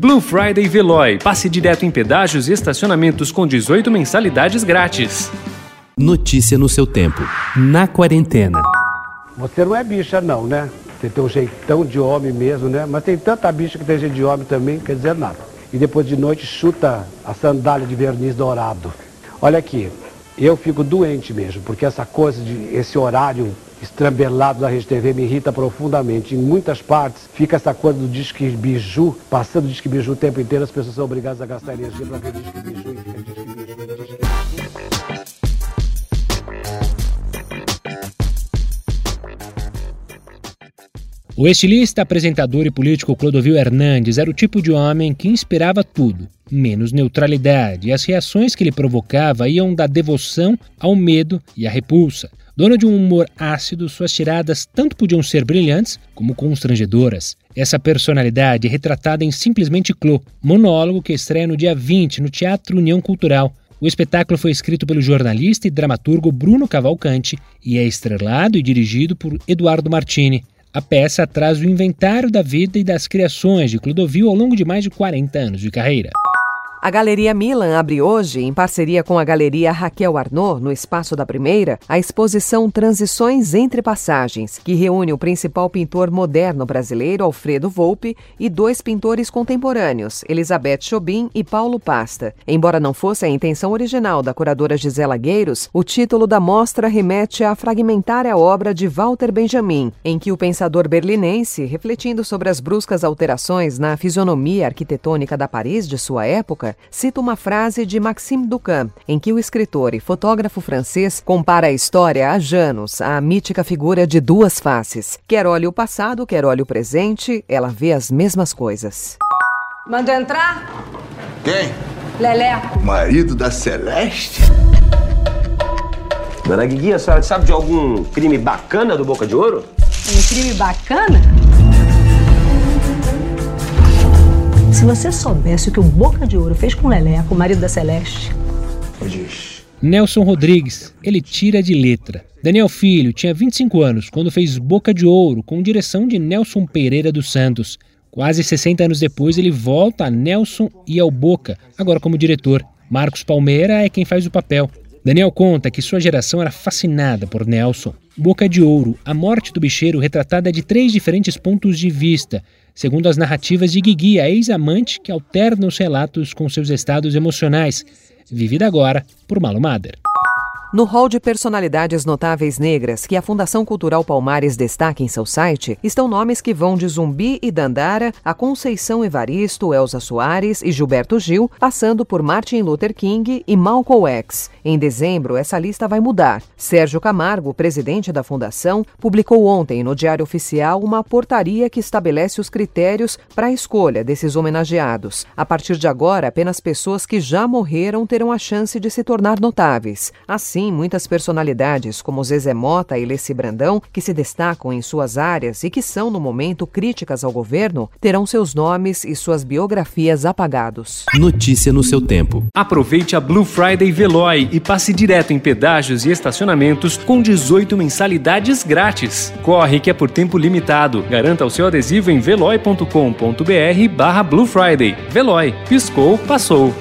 Blue Friday Veloy. Passe direto em pedágios e estacionamentos com 18 mensalidades grátis. Notícia no seu tempo. Na quarentena. Você não é bicha não, né? Você tem um jeitão de homem mesmo, né? Mas tem tanta bicha que tem jeito de homem também, quer dizer nada. E depois de noite chuta a sandália de verniz dourado. Olha aqui, eu fico doente mesmo, porque essa coisa de esse horário estrambelado da Rede TV me irrita profundamente. Em muitas partes fica essa coisa do disque biju, passando disque biju o tempo inteiro, as pessoas são obrigadas a gastar energia para ver disque biju e disque biju. O estilista, apresentador e político Clodovil Hernandes era o tipo de homem que inspirava tudo, menos neutralidade, e as reações que ele provocava iam da devoção ao medo e à repulsa. Dono de um humor ácido, suas tiradas tanto podiam ser brilhantes como constrangedoras. Essa personalidade é retratada em Simplesmente Clô, monólogo que estreia no dia 20 no Teatro União Cultural. O espetáculo foi escrito pelo jornalista e dramaturgo Bruno Cavalcante e é estrelado e dirigido por Eduardo Martini. A peça traz o inventário da vida e das criações de Clodovil ao longo de mais de 40 anos de carreira. A Galeria Milan abre hoje, em parceria com a Galeria Raquel Arnaud, no espaço da primeira, a exposição Transições entre Passagens, que reúne o principal pintor moderno brasileiro, Alfredo Volpe, e dois pintores contemporâneos, Elizabeth Chobin e Paulo Pasta. Embora não fosse a intenção original da curadora Gisela Gueiros, o título da mostra remete à fragmentária obra de Walter Benjamin, em que o pensador berlinense, refletindo sobre as bruscas alterações na fisionomia arquitetônica da Paris de sua época, época, cita uma frase de Maxime Ducamp, em que o escritor e fotógrafo francês compara a história a Janus, a mítica figura de duas faces. Quer olhe o passado, quer olhe o presente, ela vê as mesmas coisas. Mandou entrar? Quem? Leleco. Marido da Celeste? Dona Guigui, a senhora sabe de algum crime bacana do Boca de Ouro? Um crime bacana? Se você soubesse o que o Boca de Ouro fez com o Leleco, o marido da Celeste. Nelson Rodrigues, ele tira de letra. Daniel Filho tinha 25 anos quando fez Boca de Ouro com direção de Nelson Pereira dos Santos. Quase 60 anos depois, ele volta a Nelson e ao Boca, agora como diretor. Marcos Palmeira é quem faz o papel. Daniel conta que sua geração era fascinada por Nelson. Boca de Ouro, a morte do bicheiro retratada de três diferentes pontos de vista, segundo as narrativas de Guigui, a ex-amante que alterna os relatos com seus estados emocionais, vivida agora por Malo Mader. No hall de personalidades notáveis negras que a Fundação Cultural Palmares destaca em seu site, estão nomes que vão de Zumbi e Dandara a Conceição Evaristo, Elza Soares e Gilberto Gil, passando por Martin Luther King e Malcolm X. Em dezembro, essa lista vai mudar. Sérgio Camargo, presidente da Fundação, publicou ontem no Diário Oficial uma portaria que estabelece os critérios para a escolha desses homenageados. A partir de agora, apenas pessoas que já morreram terão a chance de se tornar notáveis. Assim, Assim, muitas personalidades, como Zezé Mota e Leci Brandão, que se destacam em suas áreas e que são, no momento, críticas ao governo, terão seus nomes e suas biografias apagados. Notícia no seu tempo. Aproveite a Blue Friday Veloy e passe direto em pedágios e estacionamentos com 18 mensalidades grátis. Corre que é por tempo limitado. Garanta o seu adesivo em veloy.com.br barra Blue Friday. Veloy. Piscou, passou.